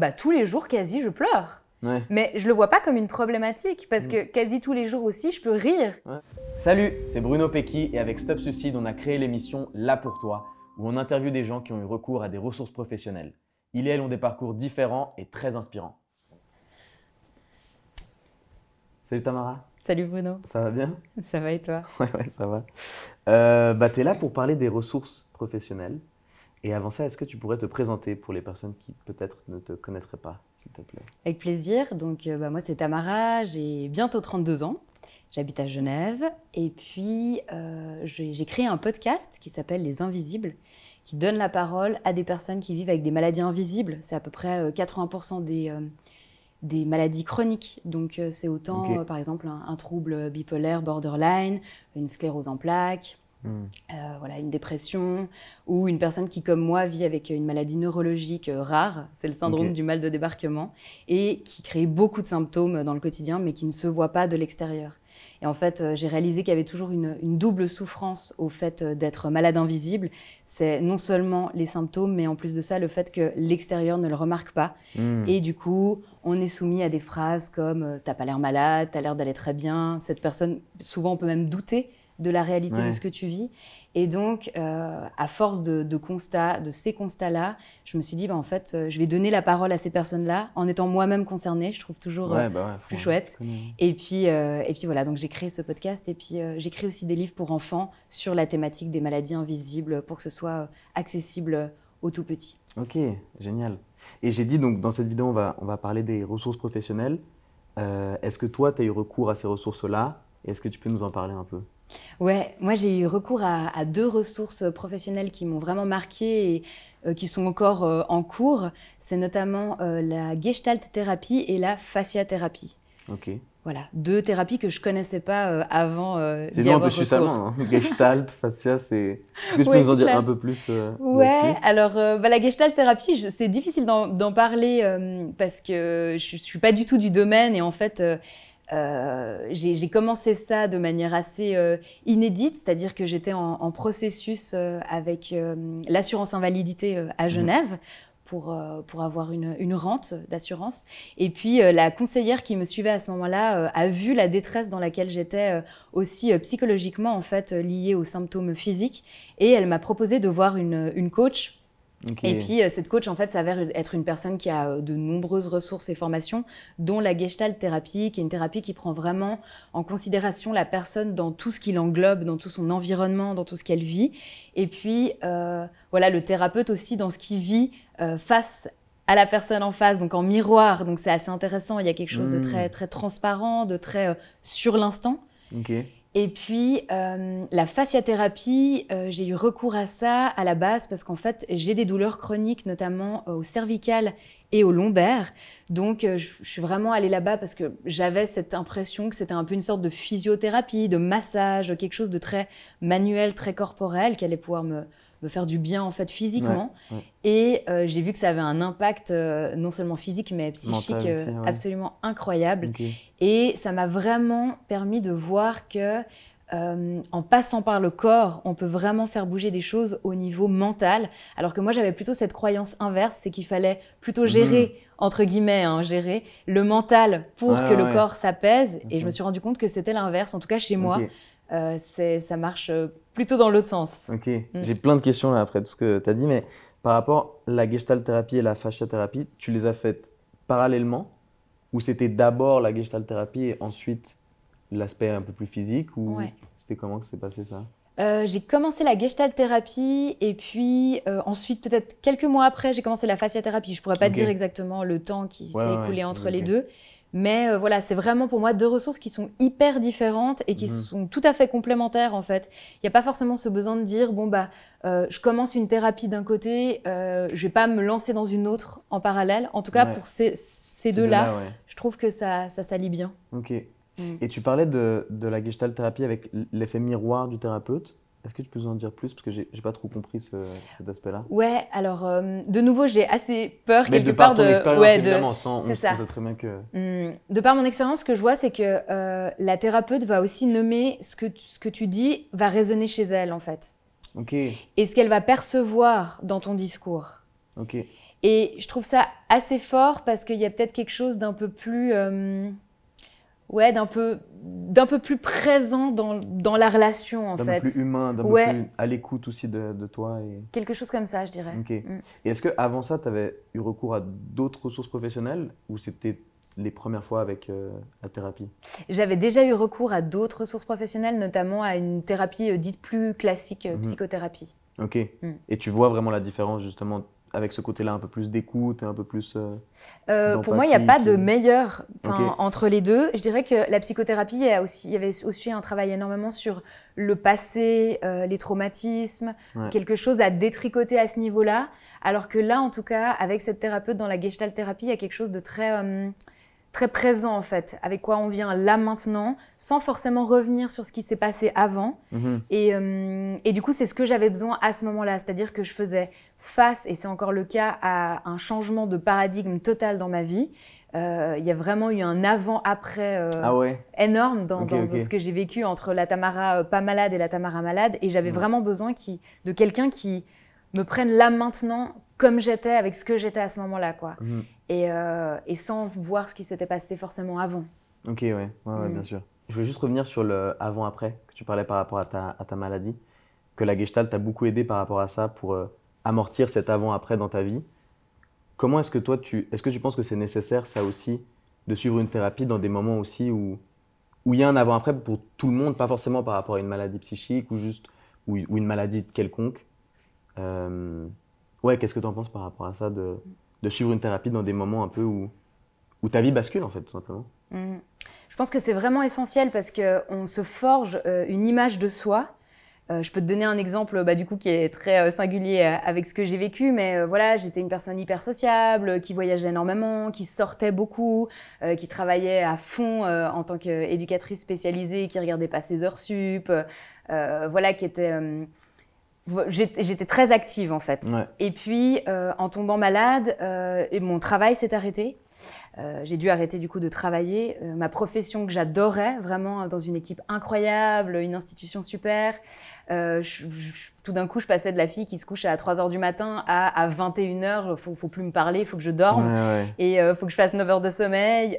bah, tous les jours quasi, je pleure. Mais je le vois pas comme une problématique parce mm. que quasi tous les jours aussi, je peux rire. Salut, c'est Bruno Pecky et avec Stop Suicide, on a créé l'émission Là pour toi où on interviewe des gens qui ont eu recours à des ressources professionnelles. Ils et elles ont des parcours différents et très inspirants. Salut Tamara. Salut Bruno. Ça va bien? Ça va et toi? Ouais, ouais, ça va. Euh, bah, tu es là pour parler des ressources professionnelles. Et avant ça, est-ce que tu pourrais te présenter pour les personnes qui peut-être ne te connaîtraient pas, s'il te plaît? Avec plaisir. Donc, euh, bah, moi, c'est Tamara, j'ai bientôt 32 ans. J'habite à Genève. Et puis, euh, j'ai créé un podcast qui s'appelle Les Invisibles, qui donne la parole à des personnes qui vivent avec des maladies invisibles. C'est à peu près 80% des des maladies chroniques. Donc, euh, c'est autant, euh, par exemple, un, trouble bipolaire, borderline, une sclérose en plaques, euh, voilà, une dépression, ou une personne qui, comme moi, vit avec une maladie neurologique rare, c'est le syndrome du mal de débarquement, et qui crée beaucoup de symptômes dans le quotidien, mais qui ne se voit pas de l'extérieur. Et en fait, euh, j'ai réalisé qu'il y avait toujours une, double souffrance au fait euh, d'être malade invisible. C'est non seulement les symptômes, mais en plus de ça, le fait que l'extérieur ne le remarque pas. Hmm. Et du coup, on est soumis à des phrases comme euh, T'as pas l'air malade, t'as l'air d'aller très bien. Cette personne, souvent, on peut même douter de la réalité de ce que tu vis. Et donc, euh, à force de, constats, de ces constats-là, je me suis dit, bah, en fait, euh, je vais donner la parole à ces personnes-là en étant moi-même concernée. Je trouve toujours euh, bah plus chouette. Et puis, et puis voilà, donc j'ai créé ce podcast et puis j'écris aussi des livres pour enfants sur la thématique des maladies invisibles pour que ce soit accessible aux tout petits. Ok, génial. Et j'ai dit, donc, dans cette vidéo, on va, on va parler des ressources professionnelles. Est-ce que toi, tu as eu recours à ces ressources-là? Est-ce que tu peux nous en parler un peu? Ouais, moi j'ai eu recours à, deux ressources professionnelles qui m'ont vraiment marqué et euh, qui sont encore euh, en cours. C'est notamment euh, la gestalt thérapie et la fasciathérapie. Ok. Voilà, deux thérapies que je connaissais pas avant C'est un peu succinctement. Hein. Gestalt, fascia, c'est. Est-ce que tu peux nous en dire un peu plus Ouais, alors bah, la gestalt thérapie, c'est difficile d'en parler parce que je, je suis pas du tout du domaine et en fait euh, j'ai commencé ça de manière assez euh, inédite, c'est-à-dire que j'étais en, processus euh, avec l'assurance invalidité à mhm. Genève. Pour, pour avoir une, une rente d'assurance. Et puis la conseillère qui me suivait à ce moment-là a vu la détresse dans laquelle j'étais aussi psychologiquement en fait liée aux symptômes physiques et elle m'a proposé de voir une, une coach et puis, euh, cette coach, en fait, s'avère être une personne qui a euh, de nombreuses ressources et formations, dont la gestalt thérapie, qui est une thérapie qui prend vraiment en considération la personne dans tout ce qui l'englobe, dans tout son environnement, dans tout ce qu'elle vit. Et puis, euh, voilà, le thérapeute aussi dans ce qu'il vit face à la personne en face, donc en miroir. Donc, c'est assez intéressant. Il y a quelque chose de hmm. très, très transparent, de très sur l'instant. Et puis, euh, la fasciathérapie, euh, j'ai eu recours à ça à la base parce qu'en fait, j'ai des douleurs chroniques, notamment euh, au cervical et au lombaire. Donc, je, suis vraiment allée là-bas parce que j'avais cette impression que c'était un peu une sorte de physiothérapie, de massage, quelque chose de très manuel, très corporel, qui allait pouvoir me, me faire du bien en fait physiquement. Et euh, j'ai vu que ça avait un impact euh, non seulement physique mais psychique euh, absolument incroyable. Et ça m'a vraiment permis de voir que en passant par le corps, on peut vraiment faire bouger des choses au niveau mental. Alors que moi, j'avais plutôt cette croyance inverse, c'est qu'il fallait plutôt gérer, mmh. entre guillemets, hein, gérer le mental pour que le corps s'apaise. Et je me suis rendu compte que c'était l'inverse, en tout cas chez moi. Euh, ça marche plutôt dans l'autre sens. Ok, mm. j'ai plein de questions là après tout ce que tu as dit, mais par rapport à la gestalt thérapie et la fasciathérapie, tu les as faites parallèlement ou c'était d'abord la gestalt thérapie et ensuite l'aspect un peu plus physique ou c'était comment que s'est passé ça? Euh, j'ai commencé la gestalt thérapie et puis ensuite, peut-être quelques mois après, j'ai commencé la fasciathérapie. Je pourrais pas dire exactement le temps qui s'est écoulé entre les deux. Mais euh, voilà, c'est vraiment pour moi deux ressources qui sont hyper différentes et qui mhm. sont tout à fait complémentaires en fait. Il n'y a pas forcément ce besoin de dire bon bah euh, je commence une thérapie d'un côté, euh, je vais pas me lancer dans une autre en parallèle. En tout cas pour ces, deux-là, je trouve que ça, ça s'allie bien. Ok. Mm. Et tu parlais de, de la gestalt thérapie avec l'effet miroir du thérapeute. Est-ce que tu peux nous en dire plus? Parce que j'ai n'ai pas trop compris ce, cet aspect-là. Ouais, alors euh, de nouveau, j'ai assez peur Mais quelque de part de. expérience, ouais, évidemment, sans, c'est ça. très bien que. Hmm, de par mon expérience, ce que je vois, c'est que euh, la thérapeute va aussi nommer ce que, ce que tu dis va résonner chez elle, en fait. Ok. Et ce qu'elle va percevoir dans ton discours. Ok. Et je trouve ça assez fort parce qu'il y a peut-être quelque chose d'un peu plus, euh, ouais, d'un peu, d'un peu plus présent dans, dans la relation en D'un fait. peu plus humain, d'un Ouais. peu plus à l'écoute aussi de, de toi. Et... Quelque chose comme ça, je dirais. Ok. Mm. Et est-ce qu'avant ça, tu avais eu recours à d'autres ressources professionnelles ou c'était les premières fois avec euh, la thérapie? J'avais déjà eu recours à d'autres ressources professionnelles, notamment à une thérapie euh, dite plus classique, euh, Mhm. psychothérapie. Ok. Mm. Et tu vois vraiment la différence justement avec ce côté-là, un peu plus d'écoute un peu plus. euh, Euh, pour moi, il n'y a pas de meilleur entre les deux. Je dirais que la psychothérapie, il y, aussi, avait aussi un travail énormément sur le passé, euh, les traumatismes, Ouais. quelque chose à détricoter à ce niveau-là. Alors que là, en tout cas, avec cette thérapeute dans la gestalt thérapie, il y a quelque chose de très, euh, très présent en fait, avec quoi on vient là maintenant, sans forcément revenir sur ce qui s'est passé avant. mhm. Et, euh, et du coup, c'est ce que j'avais besoin à ce moment-là. C'est-à-dire que je faisais face, et c'est encore le cas, à un changement de paradigme total dans ma vie. Euh, Il y a vraiment eu un avant-après euh, Ah ouais énorme dans, ce que j'ai vécu entre la Tamara pas malade et la Tamara malade. Et j'avais Ouais. vraiment besoin qui, de quelqu'un qui me prenne là maintenant comme j'étais, avec ce que j'étais à ce moment-là. quoi. Mhm. Et, euh, et sans voir ce qui s'était passé forcément avant. Ok, ouais, ouais, ouais, bien sûr. Je veux juste revenir sur le avant-après que tu parlais par rapport à ta, à ta maladie, que la Gestalt t'a beaucoup aidé par rapport à ça pour euh, amortir cet avant-après dans ta vie. Comment est-ce que toi, tu, est-ce que tu penses que c'est nécessaire, ça aussi, de suivre une thérapie dans des moments aussi où où il y a un avant-après pour tout le monde, pas forcément par rapport à une maladie psychique ou juste ou, ou une maladie quelconque. Euh, ouais, qu'est-ce que tu en penses par rapport à ça de, de suivre une thérapie dans des moments un peu où, où ta vie bascule en fait, tout simplement. Mm. Je pense que c'est vraiment essentiel parce qu'on se forge euh, une image de soi. Euh, je peux te donner un exemple bah, du coup qui est très euh, singulier avec ce que j'ai vécu, mais voilà, j'étais une personne hyper sociable, qui voyageait énormément, qui sortait beaucoup, qui travaillait à fond en tant qu'éducatrice spécialisée, qui regardait pas ses heures sup, voilà, qui était J'étais très active en fait. Ouais. Et puis, euh, en tombant malade, euh, et mon travail s'est arrêté. Euh, j'ai dû arrêter du coup de travailler. Ma profession que j'adorais, vraiment dans une équipe incroyable, une institution super. Je- je- tout d'un coup, je passais de la fille qui se couche à 3 h du matin à, à 21 h. Faut, faut plus me parler, faut que je dorme Ouais, ouais. et faut que je fasse 9 heures de sommeil.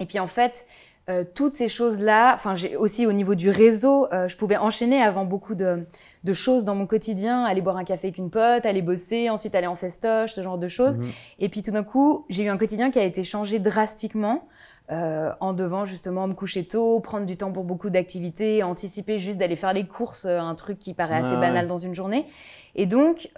et puis en fait, euh, toutes ces choses-là, enfin j'ai aussi au niveau du réseau, euh, je pouvais enchaîner avant beaucoup de, de choses dans mon quotidien, aller boire un café avec une pote, aller bosser, ensuite aller en festoche, ce genre de choses. Mhm. Et puis tout d'un coup, j'ai eu un quotidien qui a été changé drastiquement. euh, en devant justement me coucher tôt, prendre du temps pour beaucoup d'activités, anticiper juste d'aller faire les courses, un truc qui paraît assez Ouais, banal ouais. dans une journée. Et donc,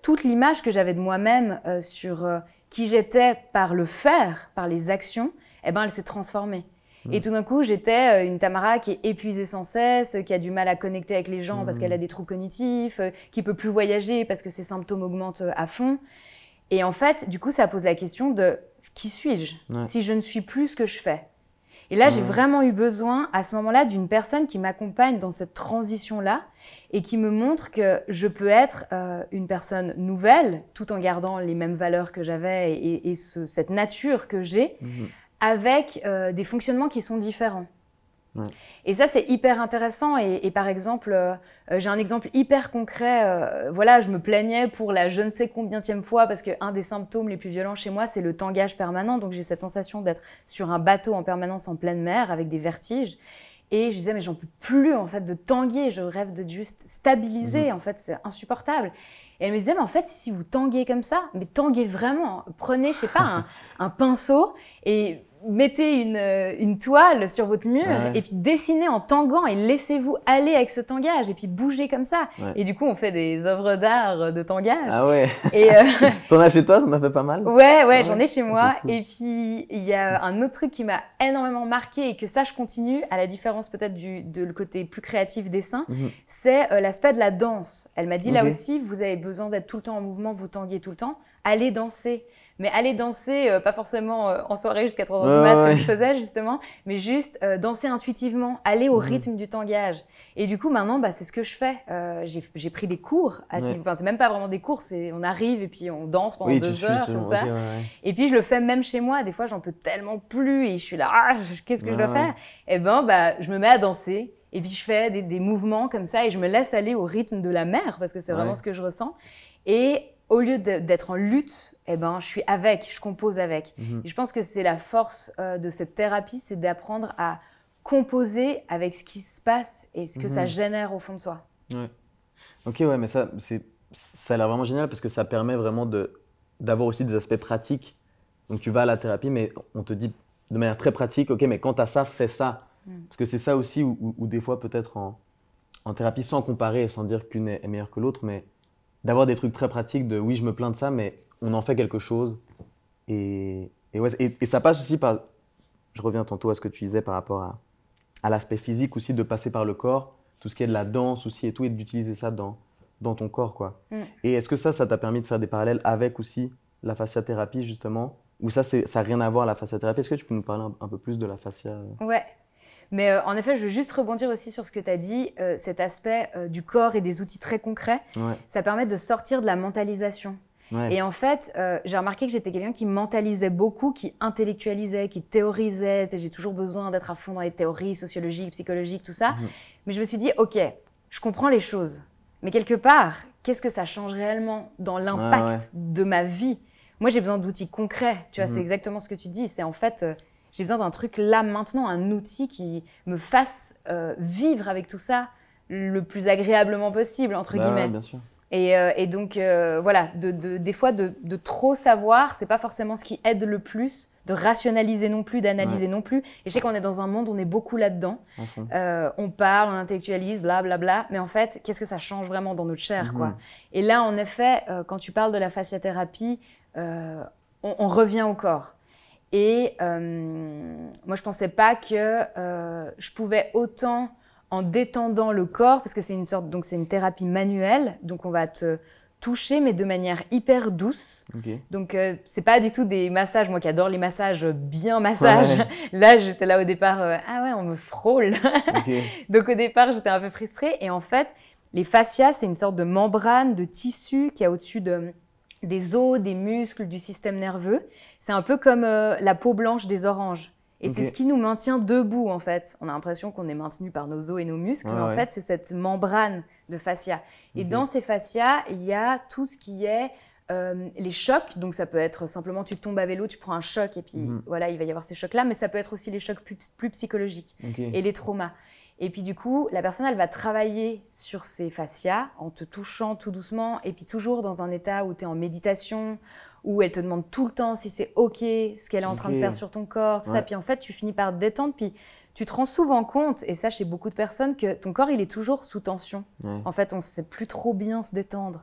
toute l'image que j'avais de moi-même sur qui j'étais par le faire, par les actions, eh ben, elle s'est transformée. Mm. Et tout d'un coup, j'étais euh, une Tamara qui est épuisée sans cesse, qui a du mal à connecter avec les gens parce Mm. qu'elle a des troubles cognitifs, euh, qui peut plus voyager parce que ses symptômes augmentent euh, à fond. Et en fait, du coup, ça pose la question de qui suis-je Ouais. si je ne suis plus ce que je fais? Et là, j'ai vraiment eu besoin à ce moment-là d'une personne qui m'accompagne dans cette transition-là et qui me montre que je peux être euh, une personne nouvelle tout en gardant les mêmes valeurs que j'avais et, et ce- cette nature que j'ai Mhm. Avec euh, des fonctionnements qui sont différents. Et ça, c'est hyper intéressant. Et, et par exemple, euh, j'ai un exemple hyper concret. euh, voilà, je me plaignais pour la je ne sais combienième fois parce qu'un des symptômes les plus violents chez moi, c'est le tangage permanent. Donc j'ai cette sensation d'être sur un bateau en permanence en pleine mer avec des vertiges. Et je disais, mais j'en peux plus en fait de tanguer. Je rêve de juste stabiliser. En fait, c'est insupportable. Et elle me disait, mais en fait, si vous tanguez comme ça, mais tanguez vraiment. Prenez, je sais pas, un, un pinceau et mettez une, euh, une toile sur votre mur Ouais. et puis dessinez en tanguant et laissez-vous aller avec ce tangage et puis bougez comme ça. Ouais. Et du coup, on fait des œuvres d'art de tangage. Ah ouais. Et euh, T'en as chez toi T'en as fait pas mal? Ouais, ouais, Ah j'en ai chez moi. c'est cool. Et puis, il y a un autre truc qui m'a énormément marqué et que ça, je continue, à la différence peut-être du de le côté plus créatif dessin, Mhm. c'est euh, l'aspect de la danse. Elle m'a dit là aussi, vous avez besoin d'être tout le temps en mouvement, vous tanguez tout le temps, allez danser. Mais allez danser, euh, pas forcément euh, en soirée jusqu'à 3 heures Ouais, du mat ouais. comme je faisais justement, mais juste euh, danser intuitivement, aller au Mhm. rythme du tangage. Et du coup, maintenant, bah, c'est ce que je fais. J'ai pris des cours à ce Ouais. niveau. Enfin, c'est même pas vraiment des cours, on arrive et puis on danse pendant Oui, deux suis heures comme ça. ouais. Et puis je le fais même chez moi. Des fois, j'en peux tellement plus et je suis là, ah, qu'est-ce que je dois faire? Et ben, bah, je me mets à danser. Et puis je fais des, des mouvements comme ça et je me laisse aller au rythme de la mer parce que c'est vraiment ce que je ressens. Et au lieu d'être en lutte, eh ben, je suis avec, je compose avec. Mhm. Et je pense que c'est la force euh, de cette thérapie, c'est d'apprendre à composer avec ce qui se passe et ce que ça Mhm. génère au fond de soi. Ouais. Ok, ouais, mais ça, c'est, ça a l'air vraiment génial parce que ça permet vraiment de, d'avoir aussi des aspects pratiques. Donc tu vas à la thérapie, mais on te dit de manière très pratique, ok, mais quand as ça, fais ça. Mm. Parce que c'est ça aussi où, où- où des fois peut-être en, en thérapie, sans comparer et sans dire qu'une est, est meilleure que l'autre, mais d'avoir des trucs très pratiques de oui, je me plains de ça, mais on en fait quelque chose. Et, et, ouais, et, et ça passe aussi par, je reviens tantôt à ce que tu disais par rapport à, à l'aspect physique aussi, de passer par le corps, tout ce qui est de la danse aussi et tout, et d'utiliser ça dans, dans ton corps. quoi. Mm. Et est-ce que ça, ça t'a permis de faire des parallèles avec aussi la fasciathérapie justement? Ou ça, c'est- ça n'a rien à voir la fasciathérapie? Est-ce que tu peux nous parler un, un peu plus de la fascia? Ouais. Mais euh, en effet, je veux juste rebondir aussi sur ce que tu as dit, euh, cet aspect euh, du corps et des outils très concrets. Ouais, Ça permet de sortir de la mentalisation. ouais. Et en fait, j'ai remarqué que j'étais quelqu'un qui mentalisait beaucoup, qui intellectualisait, qui théorisait. J'ai toujours besoin d'être à fond dans les théories sociologiques, psychologiques, tout ça. Mhm. Mais je me suis dit, ok, je comprends les choses. Mais quelque part, qu'est-ce que ça change réellement dans l'impact Ouais, de ma vie? Moi, j'ai besoin d'outils concrets. Tu vois, Mhm. c'est exactement ce que tu dis. C'est en fait, j'ai besoin d'un truc là maintenant, un outil qui me fasse euh, vivre avec tout ça le plus agréablement possible, entre Bah guillemets. ouais, bien sûr. Et, euh, et donc, euh, voilà, de, de- des fois, de, de trop savoir, c'est pas forcément ce qui aide le plus, de rationaliser non plus, d'analyser non plus. Et je sais qu'on est dans un monde, on est beaucoup là-dedans. Euh, on parle, on intellectualise, blablabla. mais en fait, qu'est-ce que ça change vraiment dans notre chair, quoi? Mhm. Et là, en effet, quand tu parles de la fasciathérapie, on, on revient au corps. Et euh, moi, je pensais pas que euh, je pouvais autant en détendant le corps, parce que c'est une sorte, donc c'est une thérapie manuelle, donc on va te toucher, mais de manière hyper douce. Donc euh, c'est pas du tout des massages, moi qui adore les massages bien massages. Ouais. Là, j'étais là au départ, euh, ah ouais, on me frôle. Donc au départ, j'étais un peu frustrée. Et en fait, les fascias, c'est une sorte de membrane, de tissu qui a au-dessus de, des os, des muscles, du système nerveux. C'est un peu comme euh, la peau blanche des oranges. Et c'est ce qui nous maintient debout, en fait. On a l'impression qu'on est maintenu par nos os et nos muscles, mais en ouais. fait, c'est cette membrane de fascia. Et dans ces fascias, il y a tout ce qui est euh, les chocs. Donc ça peut être simplement tu tombes à vélo, tu prends un choc, et puis Mhm. voilà, il va y avoir ces chocs-là. Mais ça peut être aussi les chocs plus, plus psychologiques et les traumas. Et puis du coup, la personne, elle va travailler sur ces fascias en te touchant tout doucement, et puis toujours dans un état où tu es en méditation, où elle te demande tout le temps si c'est OK, ce qu'elle est en train de faire sur ton corps, tout ça. Puis en fait, tu finis par te détendre, puis tu te rends souvent compte, et ça chez beaucoup de personnes, que ton corps, il est toujours sous tension. Ouais. En fait, on ne sait plus trop bien se détendre.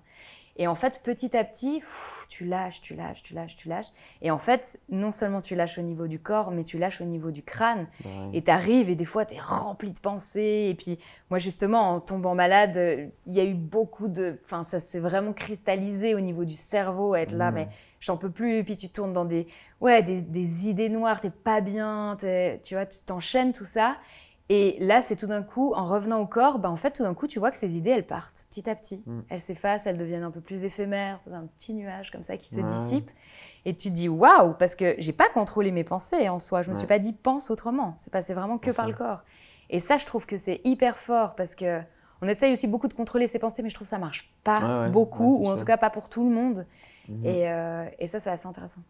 Et en fait, petit à petit, tu lâches, tu lâches, tu lâches, tu lâches. Et en fait, non seulement tu lâches au niveau du corps, mais tu lâches au niveau du crâne. Et tu arrives et des fois, tu es rempli de pensées. Et puis, moi, justement, en tombant malade, il y a eu beaucoup de. Enfin, ça s'est vraiment cristallisé au niveau du cerveau, à être là, Mhm. mais j'en peux plus. Puis tu tournes dans des, ouais, des, des idées noires, t'es pas bien, tu vois, tu t'enchaînes tout ça. Et là, c'est tout d'un coup, en revenant au corps, bah, en fait, tout d'un coup, tu vois que ces idées, elles partent petit à petit. Mm. Elles s'effacent, elles deviennent un peu plus éphémères. C'est un petit nuage comme ça qui se Ouais. dissipe. Et tu te dis, waouh, parce que j'ai pas contrôlé mes pensées en soi. Je me suis pas dit, pense autrement. C'est passé vraiment que par le corps. Et ça, je trouve que c'est hyper fort parce que on essaye aussi beaucoup de contrôler ses pensées, mais je trouve que ça marche pas ouais. beaucoup, ou en tout cas pas pour tout le monde. Mhm. Et, euh, et ça, c'est assez intéressant.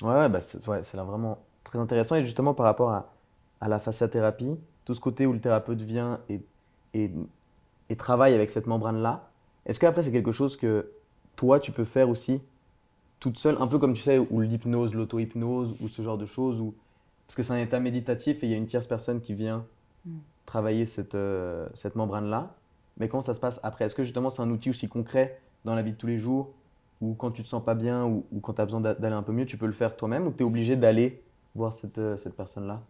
Ouais, bah c'est là vraiment très intéressant. Et justement, par rapport à, à la fasciathérapie, tout ce côté où le thérapeute vient et, et, et travaille avec cette membrane-là, est-ce qu'après, c'est quelque chose que toi, tu peux faire aussi toute seule, un peu comme tu sais, ou l'hypnose, l'auto-hypnose, ou ce genre de choses, ou... parce que c'est un état méditatif et il y a une tierce personne qui vient Mm. travailler cette, euh, cette membrane-là. Mais comment ça se passe après? Est-ce que justement, c'est un outil aussi concret dans la vie de tous les jours ou quand tu te sens pas bien ou, ou quand tu as besoin d'a- d'aller un peu mieux, tu peux le faire toi-même ou tu es obligé d'aller voir cette, euh, cette personne-là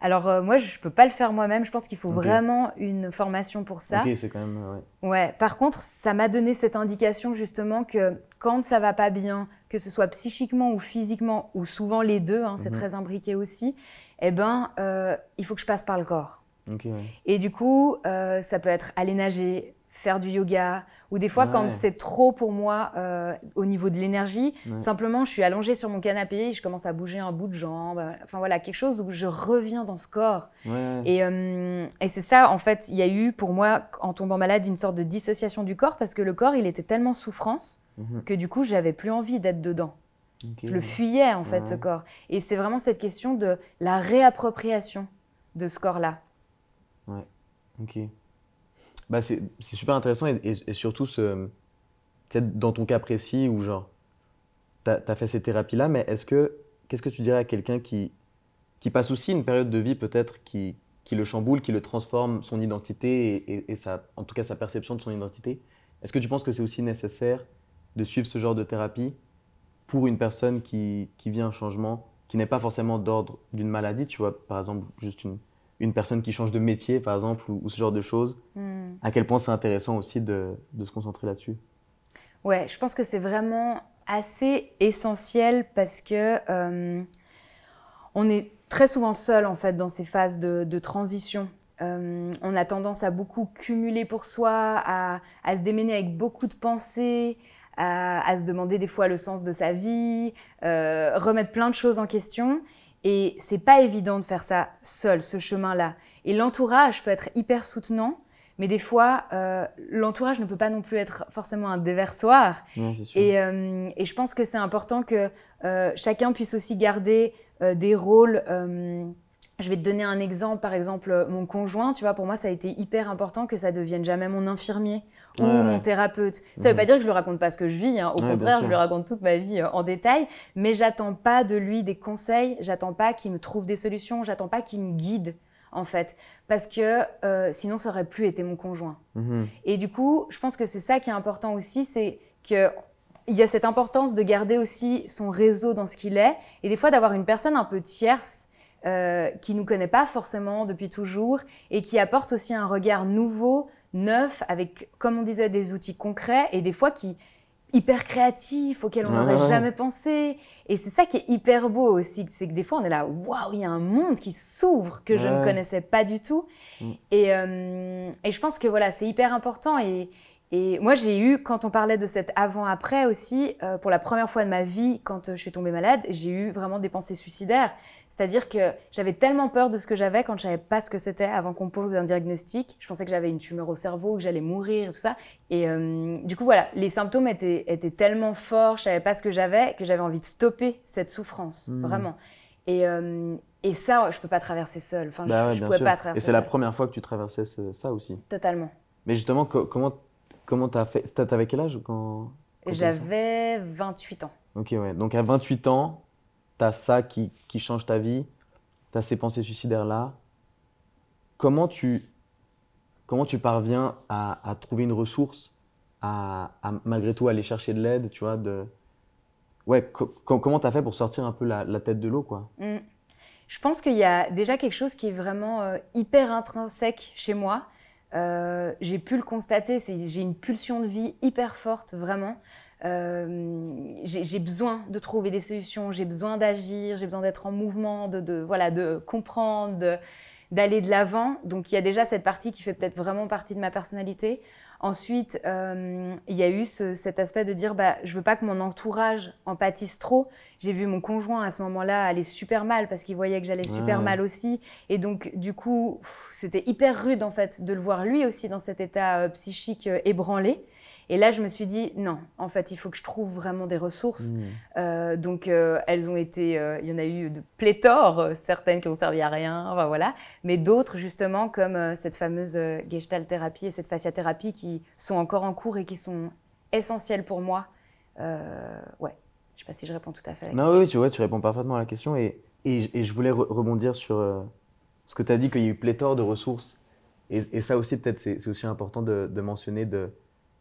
Alors, euh, moi, je peux pas le faire moi-même. Je pense qu'il faut vraiment une formation pour ça. Ok, c'est quand même. euh, ouais. Ouais, par contre, ça m'a donné cette indication justement que quand ça va pas bien, que ce soit psychiquement ou physiquement, ou souvent les deux, hein, c'est Mhm. très imbriqué aussi, eh ben, euh, il faut que je passe par le corps. Ouais. Et du coup, ça peut être aller nager, faire du yoga, ou des fois quand c'est trop pour moi euh, au niveau de l'énergie, Ouais. simplement je suis allongée sur mon canapé, je commence à bouger un bout de jambe, enfin voilà, quelque chose où je reviens dans ce corps. Ouais. Et, euh, et c'est ça, en fait, il y a eu pour moi, en tombant malade, une sorte de dissociation du corps parce que le corps, il était tellement souffrance que du coup, j'avais plus envie d'être dedans. Je le fuyais en fait, ce corps. Et c'est vraiment cette question de la réappropriation de ce corps-là. Ouais, ok. Bah, c'est super intéressant et, et, surtout ce, dans ton cas précis où genre, tu as, fait ces thérapies-là, mais est-ce que, qu'est-ce que tu dirais à quelqu'un qui, qui passe aussi une période de vie peut-être qui, qui le chamboule, qui le transforme, son identité et, et, sa, en tout cas sa perception de son identité? Est-ce que tu penses que c'est aussi nécessaire de suivre ce genre de thérapie pour une personne qui, qui vit un changement qui n'est pas forcément d'ordre d'une maladie, tu vois, par exemple, juste une, une personne qui change de métier, par exemple, ou, ce genre de choses, hmm. à quel point c'est intéressant aussi de, de se concentrer là-dessus? Ouais, je pense que c'est vraiment assez essentiel parce que euh, on est très souvent seul en fait dans ces phases de, de transition. Euh, on a tendance à beaucoup cumuler pour soi, à, à, se démener avec beaucoup de pensées, à, se demander des fois le sens de sa vie, euh, remettre plein de choses en question. Et c'est pas évident de faire ça seul, ce chemin-là. Et l'entourage peut être hyper soutenant, mais des fois, euh, l'entourage ne peut pas non plus être forcément un déversoir. et, euh, et, je pense que c'est important que chacun puisse aussi garder des rôles je vais te donner un exemple, par exemple, mon conjoint, tu vois, pour moi, ça a été hyper important que ça devienne jamais mon infirmier ou mon thérapeute. Ça ne veut pas mhm. dire que je lui raconte pas ce que je vis, hein. au contraire, je lui raconte toute ma vie euh, en détail, mais j'attends pas de lui des conseils, j'attends pas qu'il me trouve des solutions, j'attends pas qu'il me guide, en fait, parce que euh, sinon, ça aurait plus été mon conjoint. Mhm. Et du coup, je pense que c'est ça qui est important aussi, c'est que il y a cette importance de garder aussi son réseau dans ce qu'il est, et des fois d'avoir une personne un peu tierce euh, qui nous connaît pas forcément depuis toujours et qui apporte aussi un regard nouveau, neuf, avec, comme on disait, des outils concrets et des fois qui hyper créatifs auxquels on n'aurait jamais pensé. Et c'est ça qui est hyper beau aussi, c'est que des fois on est là, waouh, il y a un monde qui s'ouvre que je ne connaissais pas du tout. Mm. Et, euh, et, je pense que voilà, c'est hyper important et, et moi, j'ai eu, quand on parlait de cet avant-après aussi, euh, pour la première fois de ma vie, quand je suis tombée malade, j'ai eu vraiment des pensées suicidaires. C'est-à-dire que j'avais tellement peur de ce que j'avais quand je savais pas ce que c'était avant qu'on pose un diagnostic. Je pensais que j'avais une tumeur au cerveau, que j'allais mourir et tout ça. Et euh, du coup, voilà, les symptômes étaient, étaient tellement forts, je savais pas ce que j'avais, que j'avais envie de stopper cette souffrance, mmh. vraiment. Et, euh, et, ça, je peux pas traverser seule. Enfin, bah je, pouvais pas traverser. Et c'est la première fois que tu traversais ça aussi. Totalement. Mais justement, comment comment t'as fait T'avais quel âge quand, quand J'avais 28 ans. Ok, ouais. Donc à 28 ans, ça qui, qui, change ta vie, tu as ces pensées suicidaires-là. Comment tu, comment tu parviens à, trouver une ressource, à, malgré tout aller chercher de l'aide, tu vois de... Ouais, comment tu as fait pour sortir un peu la, tête de l'eau, quoi? Mmh. Je pense qu'il y a déjà quelque chose qui est vraiment euh, hyper intrinsèque chez moi. Euh, j'ai pu le constater, j'ai une pulsion de vie hyper forte, vraiment. Euh, j'ai besoin de trouver des solutions, j'ai besoin d'agir, j'ai besoin d'être en mouvement, de, voilà, de comprendre, d'aller de l'avant. Donc il y a déjà cette partie qui fait peut-être vraiment partie de ma personnalité. Ensuite, euh, il y a eu cet aspect de dire bah, je veux pas que mon entourage en pâtisse trop. J'ai vu mon conjoint à ce moment-là aller super mal parce qu'il voyait que j'allais super mal aussi. Et donc, du coup, c'était hyper rude en fait de le voir lui aussi dans cet état euh, psychique ébranlé. Et là, je me suis dit, non, en fait, il faut que je trouve vraiment des ressources. Mmh. Euh, donc, euh, elles ont été, euh, il y en a eu de pléthore, certaines qui ont servi à rien, enfin voilà, mais d'autres, justement, comme cette fameuse gestalt thérapie et cette fasciathérapie qui sont encore en cours et qui sont essentielles pour moi. ouais, je ne sais pas si je réponds tout à fait à la non, question. Oui, tu vois, tu réponds parfaitement à la question. Et, et, je voulais rebondir sur ce que tu as dit, qu'il y a eu pléthore de ressources. Et, et ça aussi, peut-être, c'est aussi important de, de mentionner de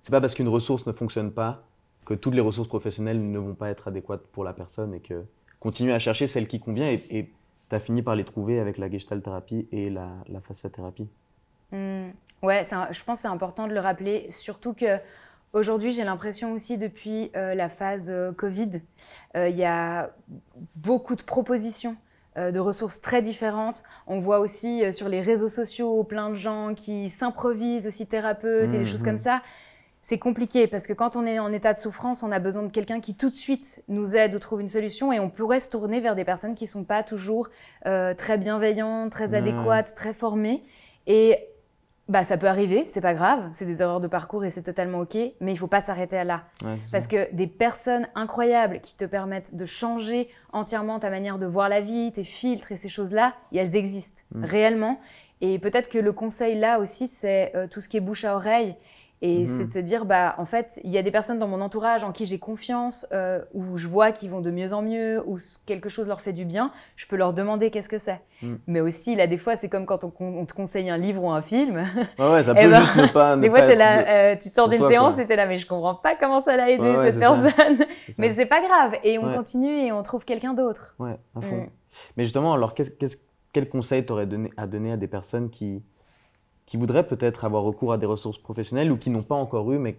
c'est pas parce qu'une ressource ne fonctionne pas que toutes les ressources professionnelles ne vont pas être adéquates pour la personne et que continuer à chercher celle qui convient et tu as fini par les trouver avec la gestalt thérapie et la, la fasciathérapie. Mmh. Ouais, je pense que c'est important de le rappeler, surtout que Aujourd'hui, j'ai l'impression aussi depuis euh, la phase euh, Covid, euh, il y a beaucoup de propositions de ressources très différentes. On voit aussi sur les réseaux sociaux plein de gens qui s'improvisent aussi thérapeutes et des mmh, choses comme mmh. ça c'est compliqué parce que quand on est en état de souffrance, on a besoin de quelqu'un qui tout de suite nous aide ou trouve une solution et on pourrait se tourner vers des personnes qui sont pas toujours euh, très bienveillantes, très adéquates, très formées. Et bah, ça peut arriver, c'est pas grave, c'est des erreurs de parcours et c'est totalement ok, mais il faut pas s'arrêter à là. Parce que des personnes incroyables qui te permettent de changer entièrement ta manière de voir la vie, tes filtres et ces choses-là, elles existent mm. réellement. Et peut-être que le conseil là aussi, c'est euh, tout ce qui est bouche à oreille et mhm. c'est de se dire, bah, en fait, il y a des personnes dans mon entourage en qui j'ai confiance, euh, où je vois qu'ils vont de mieux en mieux, où quelque chose leur fait du bien, je peux leur demander qu'est-ce que c'est. Mhm. Mais aussi, là, des fois, c'est comme quand on, te conseille un livre ou un film. Ouais, ouais ça eh peut ben, juste ne pas. des fois, là, euh, tu sors d'une séance et es là, mais je comprends pas comment ça l'a aidé cette personne. mais c'est pas grave. Et on continue et on trouve quelqu'un d'autre. Ouais, à fond. Mm. Mais justement, alors, quel conseil t'aurais donné à donner à des personnes qui qui voudraient peut-être avoir recours à des ressources professionnelles ou qui n'ont pas encore eu, mais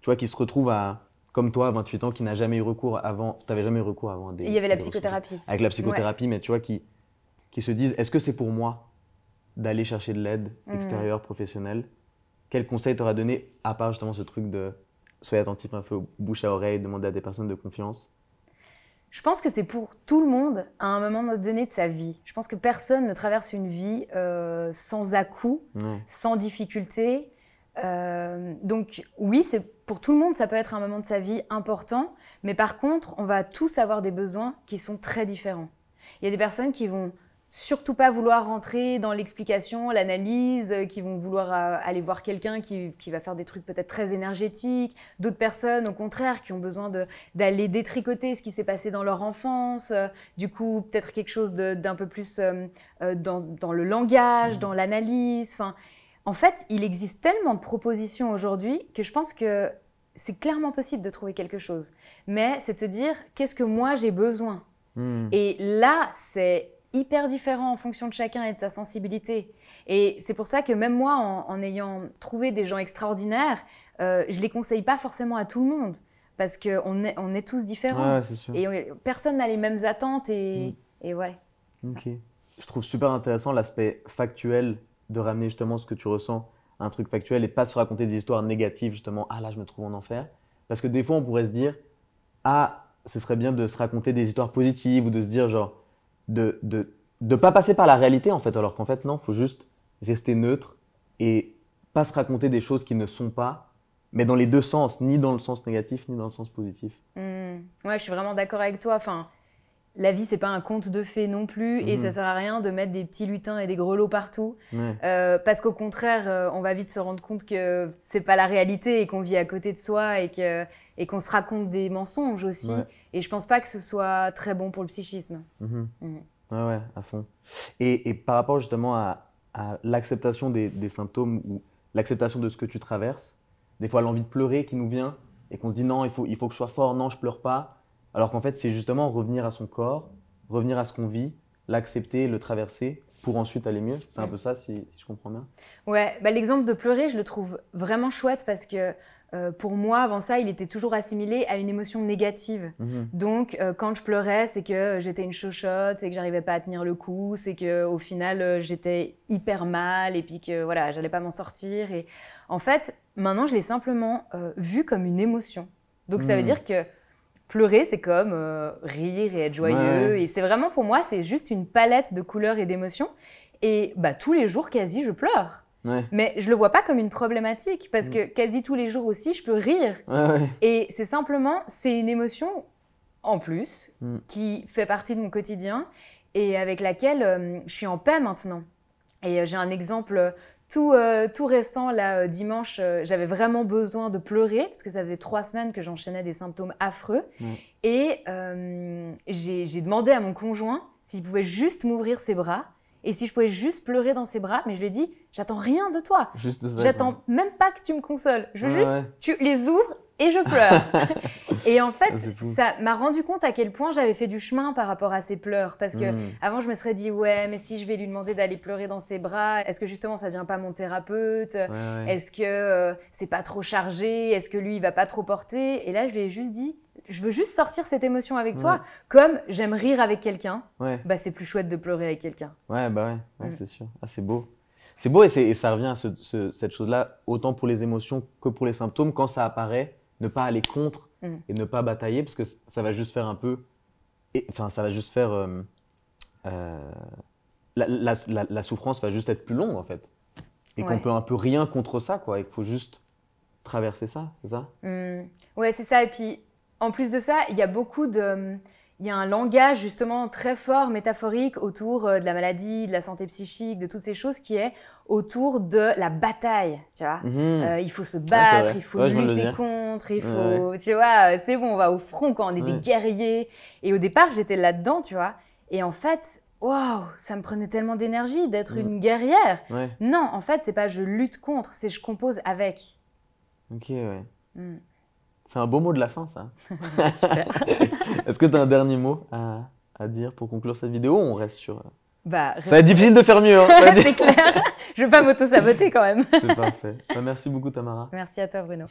tu vois, qui se retrouvent à, comme toi, à 28 ans, qui n'a jamais eu recours avant, tu n'avais jamais eu recours avant des, Il y avait la psychothérapie. Avec la psychothérapie, mais tu vois, qui, qui se disent, est-ce que c'est pour moi d'aller chercher de l'aide mmh. extérieure, professionnelle? Quel conseil t'auras donné, à part justement ce truc de soyez attentif un peu bouche à oreille, demander à des personnes de confiance? Je pense que c'est pour tout le monde à un moment donné de sa vie. Je pense que personne ne traverse une vie euh, sans à-coups, sans difficulté. Euh, donc oui, c'est pour tout le monde, ça peut être un moment de sa vie important, mais par contre, on va tous avoir des besoins qui sont très différents. Il y a des personnes qui vont surtout pas vouloir rentrer dans l'explication, l'analyse, euh, qui vont vouloir euh, aller voir quelqu'un qui, va faire des trucs peut-être très énergétiques. D'autres personnes, au contraire, qui ont besoin d'aller détricoter ce qui s'est passé dans leur enfance. Euh, du coup, peut-être quelque chose d'un peu plus dans, le langage, dans l'analyse. Enfin, en fait, il existe tellement de propositions aujourd'hui que je pense que c'est clairement possible de trouver quelque chose. Mais c'est de se dire, qu'est-ce que moi j'ai besoin? Mmh. Et là, c'est hyper différent en fonction de chacun et de sa sensibilité. Et c'est pour ça que même moi, en, ayant trouvé des gens extraordinaires, euh, je les conseille pas forcément à tout le monde parce qu'on est, on est tous différents. Et personne n'a les mêmes attentes et, mm. et voilà. Ok. Je trouve super intéressant l'aspect factuel de ramener justement ce que tu ressens à un truc factuel et pas se raconter des histoires négatives justement. Ah là, je me trouve en enfer. Parce que des fois, on pourrait se dire, ah, ce serait bien de se raconter des histoires positives ou de se dire genre, de ne de, pas passer par la réalité, en fait, alors qu'en fait, non, il faut juste rester neutre et pas se raconter des choses qui ne sont pas, mais dans les deux sens, ni dans le sens négatif, ni dans le sens positif. Mmh. Ouais, je suis vraiment d'accord avec toi. Enfin, la vie, c'est pas un conte de fées non plus, et ça mmh. sert à rien de mettre des petits lutins et des grelots partout, euh, parce qu'au contraire, euh, on va vite se rendre compte que c'est pas la réalité et qu'on vit à côté de soi et que et qu'on se raconte des mensonges aussi. Et je pense pas que ce soit très bon pour le psychisme. Mmh. Mmh. Ouais, ouais, à fond. Et, et par rapport justement à, à l'acceptation des, des, symptômes ou l'acceptation de ce que tu traverses, des fois l'envie de pleurer qui nous vient et qu'on se dit non, il faut, il faut que je sois fort, non, je pleure pas. Alors qu'en fait, c'est justement revenir à son corps, revenir à ce qu'on vit, l'accepter, le traverser pour ensuite aller mieux. C'est un peu ça, si, si, je comprends bien. Ouais, bah, l'exemple de pleurer, je le trouve vraiment chouette parce que euh, pour moi, avant ça, il était toujours assimilé à une émotion négative. Mhm. Donc, euh, quand je pleurais, c'est que j'étais une chochotte, c'est que j'arrivais pas à tenir le coup, c'est que au final, euh, j'étais hyper mal et puis que voilà, j'allais pas m'en sortir. Et en fait, maintenant, je l'ai simplement vu comme une émotion. Donc, ça veut mhm. dire que pleurer, c'est comme rire et être joyeux. Et c'est vraiment pour moi, c'est juste une palette de couleurs et d'émotions. Et bah, tous les jours, quasi, je pleure. Mais je le vois pas comme une problématique parce que mm. quasi tous les jours aussi, je peux rire. Et c'est simplement, c'est une émotion en plus mm. qui fait partie de mon quotidien et avec laquelle euh, je suis en paix maintenant. Et euh, j'ai un exemple tout, euh, tout récent, là, dimanche, j'avais vraiment besoin de pleurer parce que ça faisait trois semaines que j'enchaînais des symptômes affreux. Et j'ai demandé à mon conjoint s'il pouvait juste m'ouvrir ses bras et si je pouvais juste pleurer dans ses bras, mais je lui ai dit, j'attends rien de toi. J'attends même pas que tu me consoles. Je veux juste, tu les ouvres et je pleure. et en fait, ça m'a rendu compte à quel point j'avais fait du chemin par rapport à ces pleurs. Parce que hmm. avant, je me serais dit, ouais, mais si je vais lui demander d'aller pleurer dans ses bras, est-ce que justement ça devient pas mon thérapeute? Est-ce que euh, c'est pas trop chargé? Est-ce que lui, il va pas trop porter? Et là, je lui ai juste dit, je veux juste sortir cette émotion avec toi, comme j'aime rire avec quelqu'un. Bah, c'est plus chouette de pleurer avec quelqu'un. Ouais, bah ouais, mm. c'est sûr. Ah, c'est beau. C'est beau et, ça revient à cette chose-là, autant pour les émotions que pour les symptômes. Quand ça apparaît, ne pas aller contre mm. et ne pas batailler, parce que ça va juste faire un peu. Enfin, ça va juste faire. Euh, euh, la, souffrance va juste être plus longue, en fait. Et qu'on peut un peu rien contre ça, quoi. Et qu'il faut juste traverser ça, c'est ça? Hmm. Ouais, c'est ça. Et puis, en plus de ça, il y a beaucoup de. Il y a un langage justement très fort, métaphorique, autour euh, de la maladie, de la santé psychique, de toutes ces choses qui est autour de la bataille, tu vois. Mhm. Euh, il faut se battre, il faut Ouais, lutter contre, il Ouais, faut, tu vois, euh, c'est bon, on va au front quand on est des guerriers. Et au départ, j'étais là-dedans, tu vois. Et en fait, waouh, ça me prenait tellement d'énergie d'être Mm. une guerrière. Non, en fait, c'est pas je lutte contre, c'est je compose avec. ok, ouais. Mm. C'est un beau mot de la fin, ça. Super. Est-ce que tu as un dernier mot à, à dire pour conclure cette vidéo on reste sur. euh, Bah, Ça va être difficile de faire mieux, hein. C'est clair. Je veux pas m'auto-saboter quand même. C'est parfait. Bah, merci beaucoup, Tamara. Merci à toi, Bruno.